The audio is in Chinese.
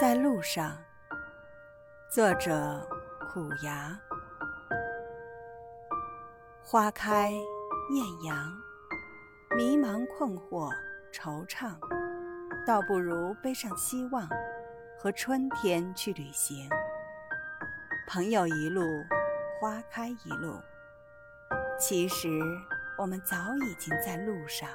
在路上，作者苦牙花开艳阳，迷茫、困惑、惆怅，倒不如背上希望和春天去旅行。朋友一路，花开一路。其实我们早已经在路上。